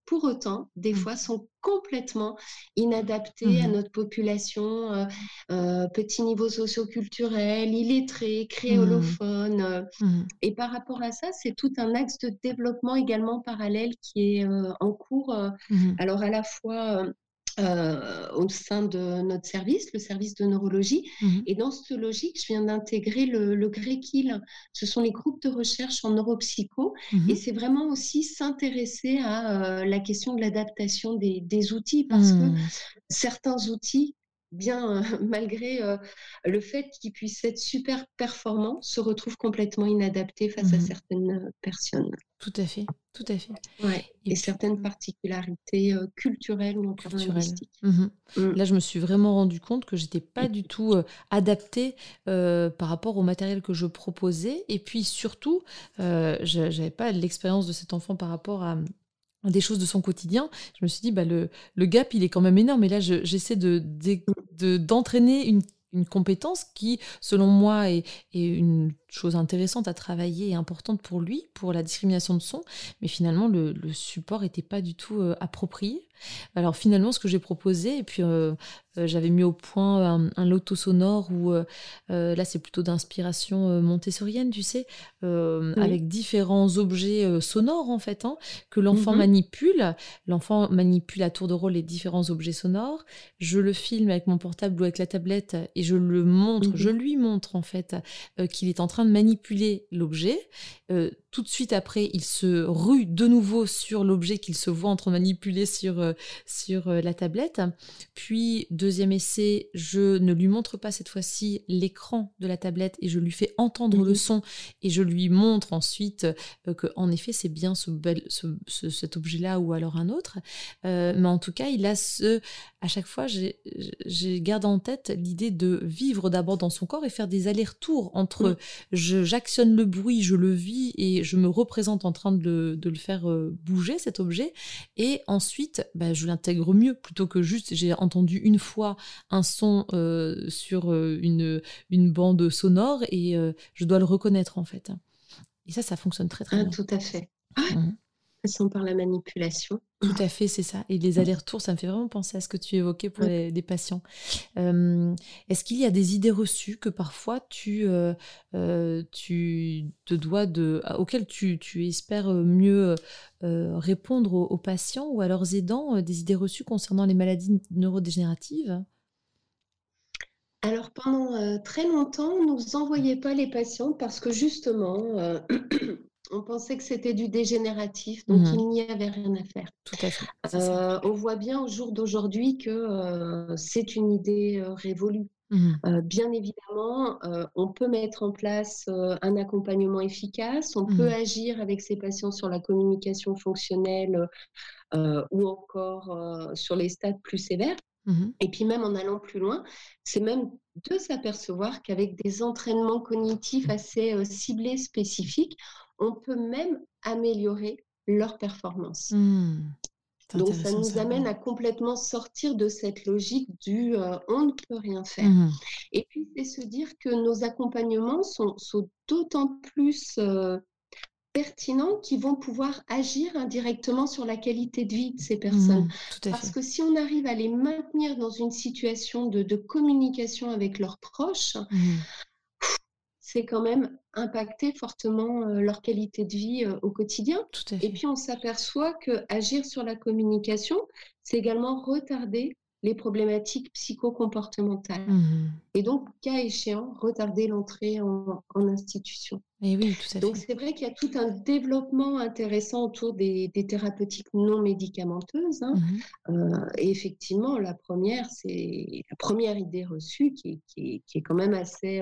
pour autant, des mmh. fois, sont complètement inadaptés à mmh. notre population, euh, euh, petit niveau socioculturel, illettré, créolophone. Mmh. Et par rapport à ça, c'est tout un axe de développement également parallèle qui est euh, en cours. Alors à la fois euh, au sein de notre service, le service de neurologie. Mmh Et dans cette logique, je viens d'intégrer le, le Ce sont les groupes de recherche en neuropsycho. Mmh et c'est vraiment aussi s'intéresser à euh, la question de l'adaptation des, des, outils parce que mmh. certains outils bien malgré le fait qu'ils puissent être super performants, se retrouvent complètement inadaptés face à certaines personnes. Tout à fait, tout à fait. Et, certaines particularités culturelles ou linguistiques. Mmh mmh. Là, je me suis vraiment rendu compte que j'étais pas du tout adaptée par rapport au matériel que je proposais. Et puis surtout, je n'avais pas l'expérience de cet enfant par rapport à, des choses de son quotidien, je me suis dit, bah, le, le gap, il est quand même énorme. Et là, j'essaie de, d'entraîner une, une, compétence qui, selon moi, est, une chose intéressante à travailler et importante pour lui, pour la discrimination de son. Mais finalement, le, support n'était pas du tout euh, approprié. Alors finalement, ce que j'ai proposé, et puis euh, j'avais mis au point un, loto sonore où là c'est plutôt d'inspiration montessorienne, tu sais, avec différents objets sonores en fait, hein, que l'enfant mhm. manipule. L'enfant manipule à tour de rôle les différents objets sonores. Je le filme avec mon portable ou avec la tablette et je le montre, je lui montre en fait qu'il est en train de manipuler l'objet tout de suite après, il se rue de nouveau sur l'objet qu'il se voit en train de manipuler sur, euh, sur euh, la tablette. Puis, deuxième essai, je ne lui montre pas cette fois-ci l'écran de la tablette et je lui fais entendre le mhm. son et je lui montre ensuite euh, que, en effet, c'est bien ce bel, cet objet-là ou alors un autre. mais en tout cas, il a ce. À chaque fois, j'ai garde en tête l'idée de vivre d'abord dans son corps et faire des allers-retours entre j'actionne le bruit, je le vis et je me représente en train de, le faire euh, bouger, cet objet. Et ensuite, bah, je l'intègre mieux plutôt que juste j'ai entendu une fois un son euh, sur euh, une, une bande sonore et je dois le reconnaître en fait. Et ça, ça fonctionne très très ah, bien. Tout à fait. Mmh passant par la manipulation. Tout à fait, c'est ça. Et les allers-retours, ça me fait vraiment penser à ce que tu évoquais pour les, patients. Euh, est-ce qu'il y a des idées reçues que parfois tu, euh, euh, tu te dois de, auxquelles tu, tu espères mieux répondre aux, patients ou à leurs aidants, des idées reçues concernant les maladies neurodégénératives? Alors pendant très longtemps, on ne nous envoyait pas les patients parce que justement, on pensait que c'était du dégénératif, donc mmh il n'y avait rien à faire. Tout à fait. Euh, on voit bien au jour d'aujourd'hui que euh, c'est une idée euh, révolue. Mmh bien évidemment, on peut mettre en place un accompagnement efficace, on peut mmh agir avec ces patients sur la communication fonctionnelle ou encore sur les stades plus sévères. Et puis même en allant plus loin, c'est même de s'apercevoir qu'avec des entraînements cognitifs assez ciblés, spécifiques, on peut même améliorer leur performance. Mmh. Donc ça nous amène à complètement sortir de cette logique du euh, on ne peut rien faire. Mmh. Et puis c'est se dire que nos accompagnements sont, d'autant plus euh, pertinents qu'ils vont pouvoir agir indirectement sur la qualité de vie de ces personnes. Mmh, Parce que si on arrive à les maintenir dans une situation de, de communication avec leurs proches, c'est quand même impacter fortement euh, leur qualité de vie euh, au quotidien. Et puis on s'aperçoit que agir sur la communication, c'est également retarder les problématiques psychocomportementales. Mmh Et donc, cas échéant, retarder l'entrée en, institution. Et oui, tout à donc, c'est vrai qu'il y a tout un développement intéressant autour des, thérapeutiques non médicamenteuses. Hein. Mmh euh, et effectivement, la première, c'est la première idée reçue qui, qui, est quand même assez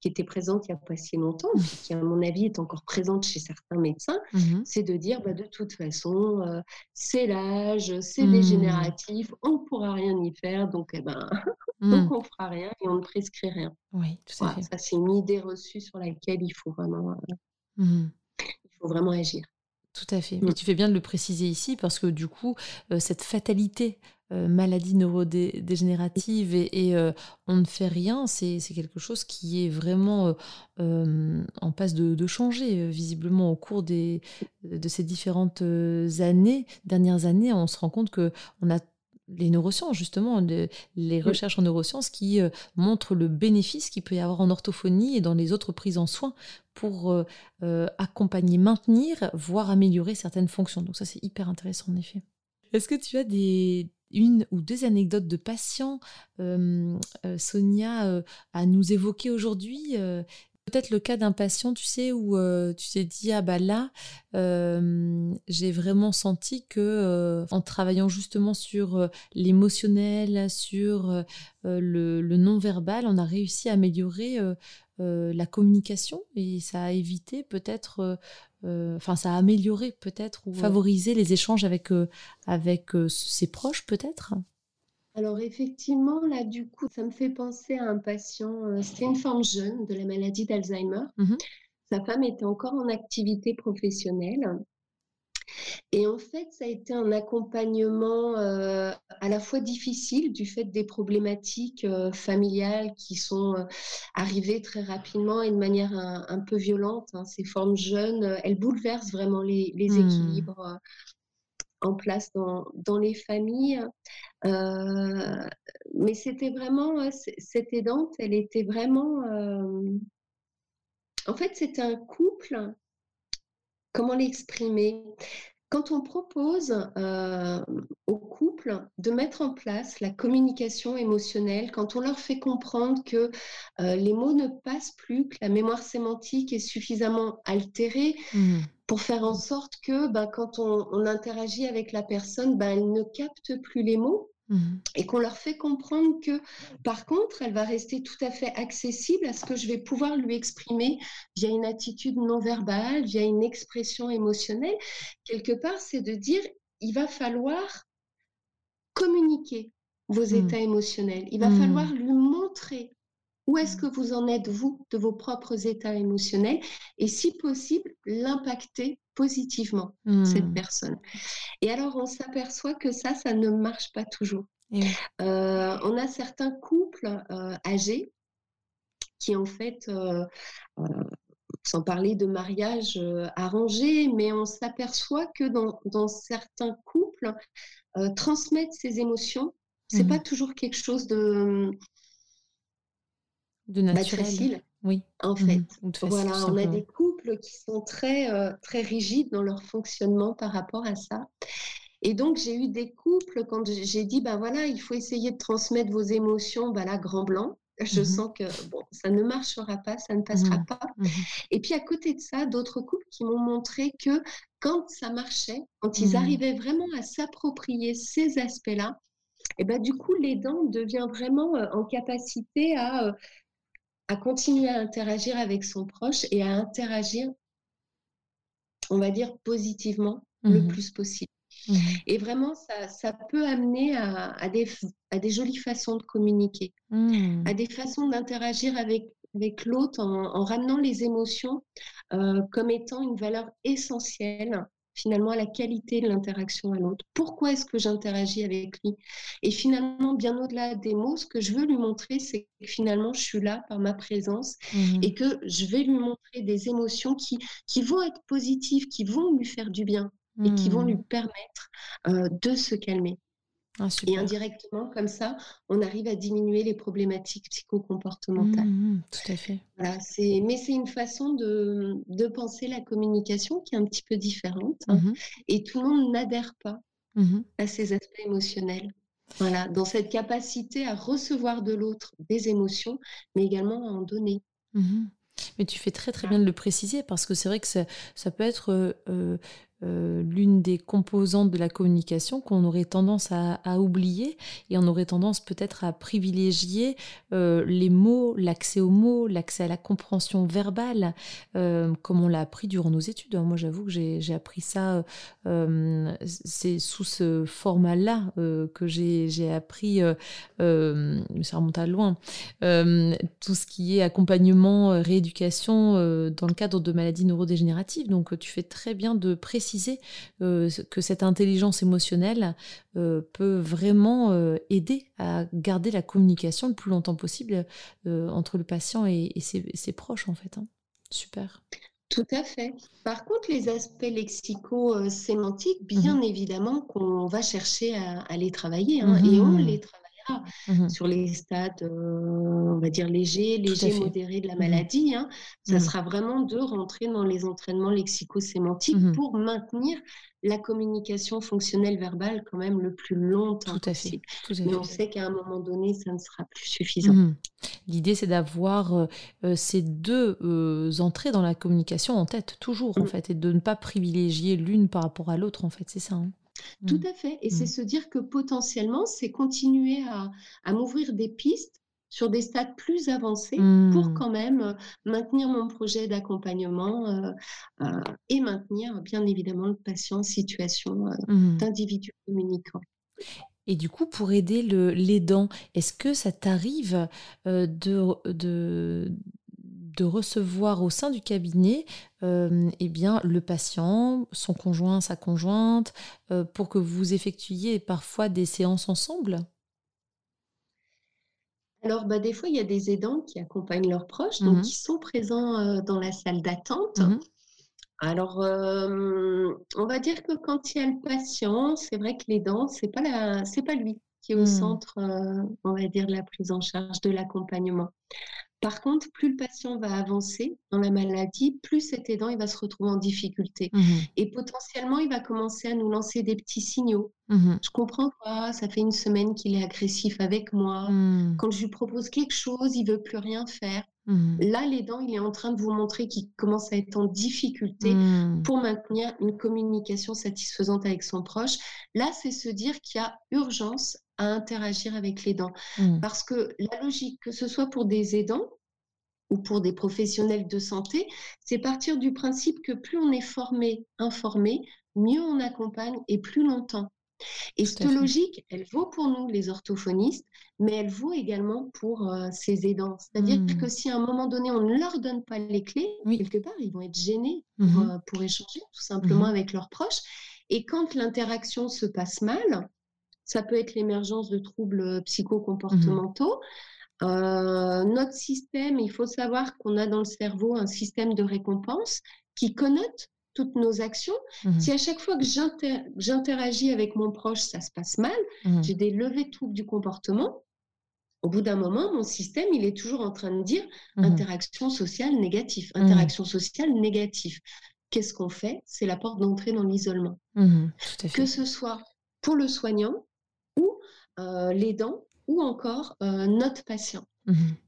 qui était présente il n'y a pas si longtemps, qui à mon avis est encore présente chez certains médecins, mmh c'est de dire bah, de toute façon, euh, c'est l'âge, c'est mmh. dégénératif, on ne pourra rien y faire, donc, eh ben, donc mmh. on ne fera rien et on ne prescrit rien. Oui, tout à fait. Ça, c'est une idée reçue sur laquelle il faut vraiment, euh, il faut vraiment agir. Tout à fait. Mais tu fais bien de le préciser ici parce que du coup, euh, cette fatalité euh, maladie neurodégénérative et, euh, on ne fait rien, c'est quelque chose qui est vraiment euh, en passe de, changer visiblement au cours des, de ces différentes années, dernières années. On se rend compte que on a les neurosciences, justement, les, recherches en neurosciences qui montrent le bénéfice qu'il peut y avoir en orthophonie et dans les autres prises en soins pour accompagner, maintenir, voire améliorer certaines fonctions. Donc ça, c'est hyper intéressant en effet. Est-ce que tu as des, une ou deux anecdotes de patients, euh, euh, Sonia, euh, à nous évoquer aujourd'hui Peut-être le cas d'un patient, tu sais, où tu t'es dit, ah bah là, j'ai vraiment senti que en travaillant justement sur l'émotionnel, sur le, non-verbal, on a réussi à améliorer la communication et ça a évité peut-être enfin ça a amélioré peut-être ou favorisé les échanges avec, euh, avec euh, ses proches peut-être? Alors effectivement, là, du coup, ça me fait penser à un patient, c'était une femme jeune de la maladie d'Alzheimer. Mmh Sa femme était encore en activité professionnelle. Et en fait, ça a été un accompagnement euh, à la fois difficile du fait des problématiques euh, familiales qui sont euh, arrivées très rapidement et de manière un, peu violente. Hein. Ces formes jeunes, elles bouleversent vraiment les, mmh. équilibres en place dans, dans les familles. mais c'était vraiment, cette aidante, elle était vraiment... en fait, c'est un couple comment l'exprimer quand on propose euh, au couple couples de mettre en place la communication émotionnelle quand on leur fait comprendre que euh, les mots ne passent plus, que la mémoire sémantique est suffisamment altérée mmh. pour faire en sorte que ben, quand on, interagit avec la personne, ben, elle ne capte plus les mots. Mmh. Et qu'on leur fait comprendre que, par contre, elle va rester tout à fait accessible à ce que je vais pouvoir lui exprimer via une attitude non verbale, via une expression émotionnelle. Quelque part, c'est de dire, il va falloir communiquer vos mmh. états émotionnels. Il va mmh. falloir lui montrer où est-ce mmh. que vous en êtes, vous, de vos propres états émotionnels, et si possible, l'impacter positivement, cette personne? Et alors, on s'aperçoit que ça, ça ne marche pas toujours. Euh, on a certains couples euh, âgés qui, en fait, euh, sans parler de mariage arrangé, mais on s'aperçoit que dans, certains couples, transmettre ses émotions, c'est mmh. pas toujours quelque chose de, de bah, naturel. facile. Oui. En mmh fait, voilà, on a des couples qui sont très euh, très rigides dans leur fonctionnement par rapport à ça. Et donc j'ai eu des couples quand j'ai dit ben voilà, il faut essayer de transmettre vos émotions, ben là grand blanc. Je mmh sens que bon, ça ne marchera pas, ça ne passera pas. Et puis à côté de ça, d'autres couples qui m'ont montré que quand ça marchait, quand ils arrivaient vraiment à s'approprier ces aspects-là, et ben du coup, l'aidant devient vraiment euh, en capacité à, euh, à continuer à interagir avec son proche et à interagir, on va dire, positivement le mmh plus possible. Mmh et vraiment, ça, ça peut amener à, à, des, à, des, jolies façons de communiquer, à des façons d'interagir avec avec l'autre en, ramenant les émotions euh, comme étant une valeur essentielle finalement à la qualité de l'interaction à l'autre. Pourquoi est-ce que j'interagis avec lui? Et finalement, bien au-delà des mots, ce que je veux lui montrer, c'est que finalement, je suis là par ma présence mmh et que je vais lui montrer des émotions qui, qui vont être positives, qui vont lui faire du bien et qui vont mmh. lui permettre euh, de se calmer. Ah, et indirectement, comme ça, on arrive à diminuer les problématiques psychocomportementales. Mmh, mmh, tout à fait. Voilà, mais c'est une façon de, de, penser la communication qui est un petit peu différente. Hein. Mmh et tout le monde n'adhère pas à ces aspects émotionnels. Voilà, dans cette capacité à recevoir de l'autre des émotions, mais également à en donner. Mais tu fais très très bien de le préciser parce que c'est vrai que ça, ça peut être euh, euh, l'une des composantes de la communication qu'on aurait tendance à, oublier et on aurait tendance peut-être à privilégier euh, les mots, l'accès aux mots, l'accès à la compréhension verbale, euh, comme on l'a appris durant nos études. Moi, j'avoue que j'ai appris ça, c'est sous ce format-là que j'ai appris, ça remonte à loin, tout ce qui est accompagnement, rééducation dans le cadre de maladies neurodégénératives. Donc, tu fais très bien de préciser euh, que cette intelligence émotionnelle euh, peut vraiment euh, aider à garder la communication le plus longtemps possible entre le patient et, ses, proches, en fait. Hein. Super. Tout à fait. Par contre, les aspects lexico-sémantiques, bien mmh évidemment qu'on va chercher à, les travailler, hein, et on mmh les travaille Mmh sur les stades, euh, on va dire légers, légers, modérés de la mmh maladie. Hein. Ça mmh sera vraiment de rentrer dans les entraînements lexico-sémantiques pour maintenir la communication fonctionnelle verbale quand même le plus longtemps Tout à fait. Mais on sait qu'à un moment donné, ça ne sera plus suffisant. L'idée, c'est d'avoir euh, euh, ces deux entrées dans la communication en tête, toujours, en fait, et de ne pas privilégier l'une par rapport à l'autre, en fait, c'est ça. Hein. Tout mmh. à fait. Et c'est mmh. se dire que potentiellement, c'est continuer à, m'ouvrir des pistes sur des stades plus avancés pour mmh. quand même euh, maintenir mon projet d'accompagnement euh, euh, et maintenir bien évidemment le patient en situation d'individu communicant. Et du coup, pour aider l'aidant, est-ce que ça t'arrive de, de, de recevoir au sein du cabinet euh, eh bien, le patient, son conjoint, sa conjointe, euh, pour que vous effectuiez parfois des séances ensemble? Alors, bah, des fois, il y a des aidants qui accompagnent leurs proches, donc mmh qui sont présents euh, dans la salle d'attente. Mmh Alors, on va dire que quand il y a le patient, c'est vrai que l'aidant, c'est pas pas lui qui est au mmh. centre, on va dire, de la prise en charge de l'accompagnement. Par contre, plus le patient va avancer dans la maladie, plus cet aidant il va se retrouver en difficulté. Mmh Et potentiellement, il va commencer à nous lancer des petits signaux. Mmh Je comprends pas, ça fait une semaine qu'il est agressif avec moi. Mmh. Quand je lui propose quelque chose, il veut plus rien faire. Là, l'aidant, il est en train de vous montrer qu'il commence à être en difficulté pour maintenir une communication satisfaisante avec son proche. Là, c'est se dire qu'il y a urgence à interagir avec l'aidant. Parce que la logique, que ce soit pour des aidants ou pour des professionnels de santé, c'est partir du principe que plus on est formé, informé, mieux on accompagne et plus longtemps. Et cette logique, elle vaut pour nous, les orthophonistes, mais elle vaut également pour euh, ces aidants. C'est-à-dire que mmh. si à un moment donné, on ne leur donne pas les clés, quelque part, ils vont être gênés mmh euh, pour, échanger tout simplement mmh avec leurs proches. Et quand l'interaction se passe mal, ça peut être l'émergence de troubles euh, psychocomportementaux. notre système, il faut savoir qu'on a dans le cerveau un système de récompense qui connote toutes nos actions. Mmh si à chaque fois que j'interagis avec mon proche, ça se passe mal, mmh j'ai des levées de troubles du comportement, au bout d'un moment, mon système, il est toujours en train de dire mmh interaction sociale négative, interaction sociale négative. Qu'est-ce qu'on fait? C'est la porte d'entrée dans l'isolement. que ce soit pour le soignant euh, l'aidant ou encore euh, notre patient.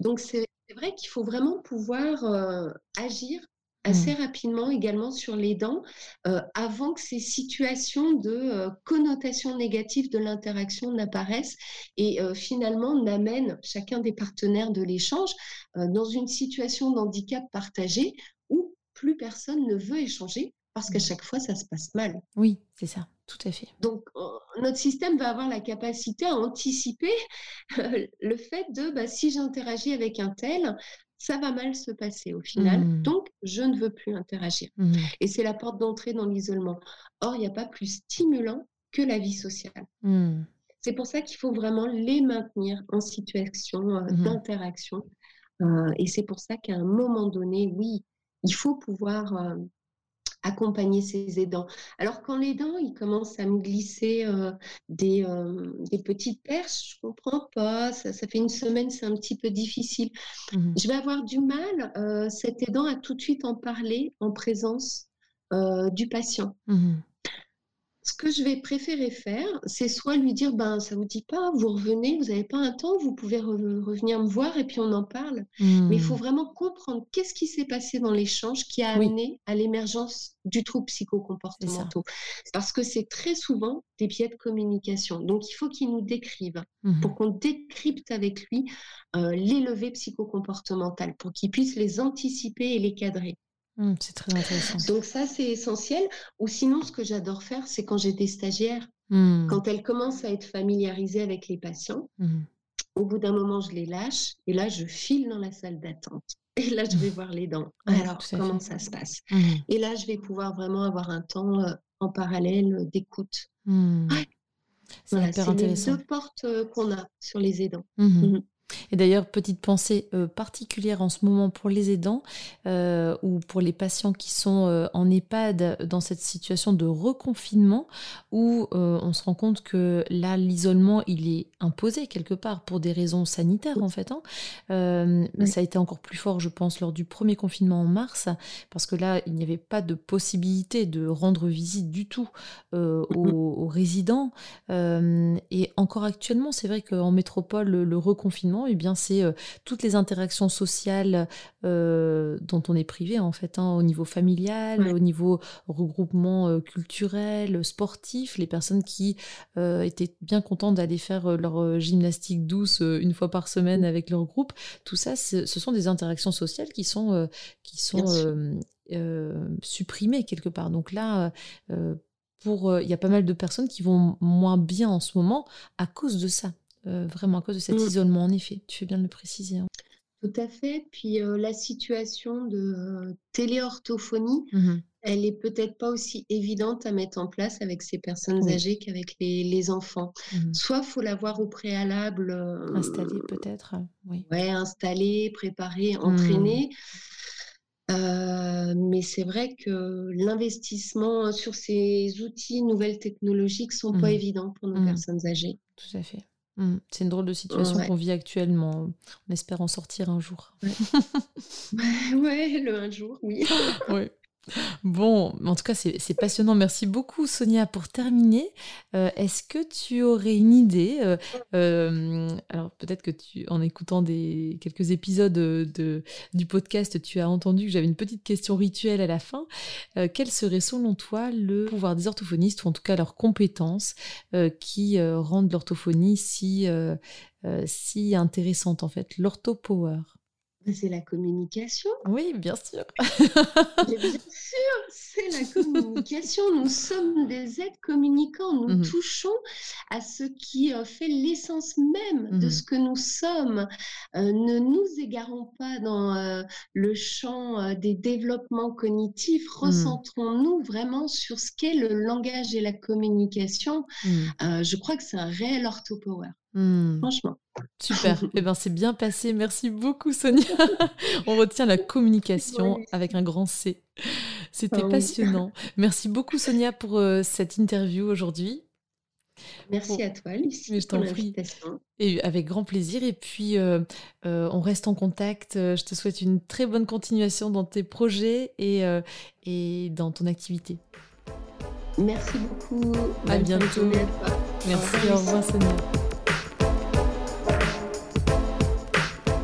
Donc c'est vrai qu'il faut vraiment pouvoir euh, agir assez mmh. rapidement également sur les dents euh, avant que ces situations de euh, connotation négative de l'interaction n'apparaissent et euh, finalement n'amènent chacun des partenaires de l'échange dans une situation d'handicap partagé où plus personne ne veut échanger parce qu'à mmh. chaque fois ça se passe mal. Oui, c'est ça, tout à fait. Donc notre système va avoir la capacité à anticiper le fait de bah, si j'interagis avec un tel, ça va mal se passer au final. Mmh. Donc, je ne veux plus interagir. Mmh. Et c'est la porte d'entrée dans l'isolement. Or, il n'y a pas plus stimulant que la vie sociale. Mmh. C'est pour ça qu'il faut vraiment les maintenir en situation euh, d'interaction. Euh, et c'est pour ça qu'à un moment donné, oui, il faut pouvoir euh, accompagner ses aidants. Alors quand l'aidant, il commence à me glisser euh, des, euh, des, petites perches, je comprends pas, ça, fait une semaine, c'est un petit peu difficile. Mmh je vais avoir du mal, euh, cet aidant, à tout de suite en parler en présence du patient. Mmh ce que je vais préférer faire, c'est soit lui dire, ben, ça vous dit pas, vous revenez, vous n'avez pas un temps, vous pouvez revenir me voir et puis on en parle. Mais il faut mmh. vraiment comprendre qu'est-ce qui s'est passé dans l'échange qui a amené à l'émergence du trouble psychocomportementaux. Parce que c'est très souvent des biais de communication. Donc il faut qu'il nous décrive mmh pour qu'on décrypte avec lui euh, les levées psychocomportementales, pour qu'il puisse les anticiper et les cadrer. Mmh, c'est très intéressant. Donc ça, c'est essentiel. Ou sinon, ce que j'adore faire, c'est quand j'ai des stagiaires, mmh. quand elles commencent à être familiarisées avec les patients, mmh. au bout d'un moment, je les lâche et là, je file dans la salle d'attente. Et là, je vais voir les dents. Alors, comment ça se passe? Et là, je vais pouvoir vraiment avoir un temps euh, en parallèle d'écoute. C'est les deux portes euh, qu'on a sur les aidants. Et d'ailleurs, petite pensée euh, particulière en ce moment pour les aidants euh, ou pour les patients qui sont euh, en EHPAD dans cette situation de reconfinement où on se rend compte que là, l'isolement, il est imposé quelque part pour des raisons sanitaires en fait. Hein. Ça a été encore plus fort, je pense, lors du premier confinement en mars parce que là, il n'y avait pas de possibilité de rendre visite du tout aux, aux, résidents. et encore actuellement, c'est vrai qu'en métropole, le reconfinement, eh bien, c'est euh, toutes les interactions sociales euh, dont on est privé, en fait, hein, au niveau familial, au niveau regroupement euh, culturel, sportif, les personnes qui étaient bien contentes d'aller faire leur gymnastique douce une fois par semaine avec leur groupe. Tout ça, ce sont des interactions sociales qui sont, qui sont supprimées quelque part. Donc là, pour, il y a pas mal de personnes qui vont moins bien en ce moment à cause de ça. Euh, vraiment à cause de cet mmh. isolement, en effet. Tu fais bien de le préciser. Hein. Tout à fait. Puis euh, la situation de euh, téléorthophonie, mmh elle est peut-être pas aussi évidente à mettre en place avec ces personnes âgées qu'avec les, enfants. Mmh Soit faut l'avoir au préalable. installé peut-être. Oui. Ouais, installé, préparé, entraîné. mais c'est vrai que l'investissement sur ces outils, nouvelles technologiques, sont pas évidents pour nos personnes âgées. Tout à fait. Mmh. C'est une drôle de situation qu'on vit actuellement. On espère en sortir un jour. Ouais, le un jour, oui. oui. Bon, en tout cas, c'est passionnant. Merci beaucoup, Sonia. Pour terminer, euh, est-ce que tu aurais une idée euh, euh, Alors, peut-être que tu, en écoutant des, quelques épisodes de, du podcast, tu as entendu que j'avais une petite question rituelle à la fin. quel serait, selon toi, le pouvoir des orthophonistes, ou en tout cas leurs compétences, qui rendent l'orthophonie si, si intéressante, en fait L'orthopower? C'est la communication. Oui, bien sûr. bien sûr, c'est la communication. Nous sommes des êtres communicants. Nous mhm. touchons à ce qui euh, fait l'essence même de mhm. ce que nous sommes. Euh, ne nous égarons pas dans euh, le champ des développements cognitifs. Mhm. Recentrons-nous vraiment sur ce qu'est le langage et la communication. je crois que c'est un réel orthopower. Hmm. Franchement. Super. eh ben, c'est bien passé. Merci beaucoup, Sonia. On retient la communication avec un grand C. C'était ah passionnant. Merci beaucoup, Sonia, pour euh, cette interview aujourd'hui. Merci à toi, Lucie, Mais je t'en prie. Et avec grand plaisir. Et puis, euh, euh, on reste en contact. Je te souhaite une très bonne continuation dans tes projets et, et dans ton activité. Merci beaucoup. À bientôt. Merci. Au revoir, Sonia.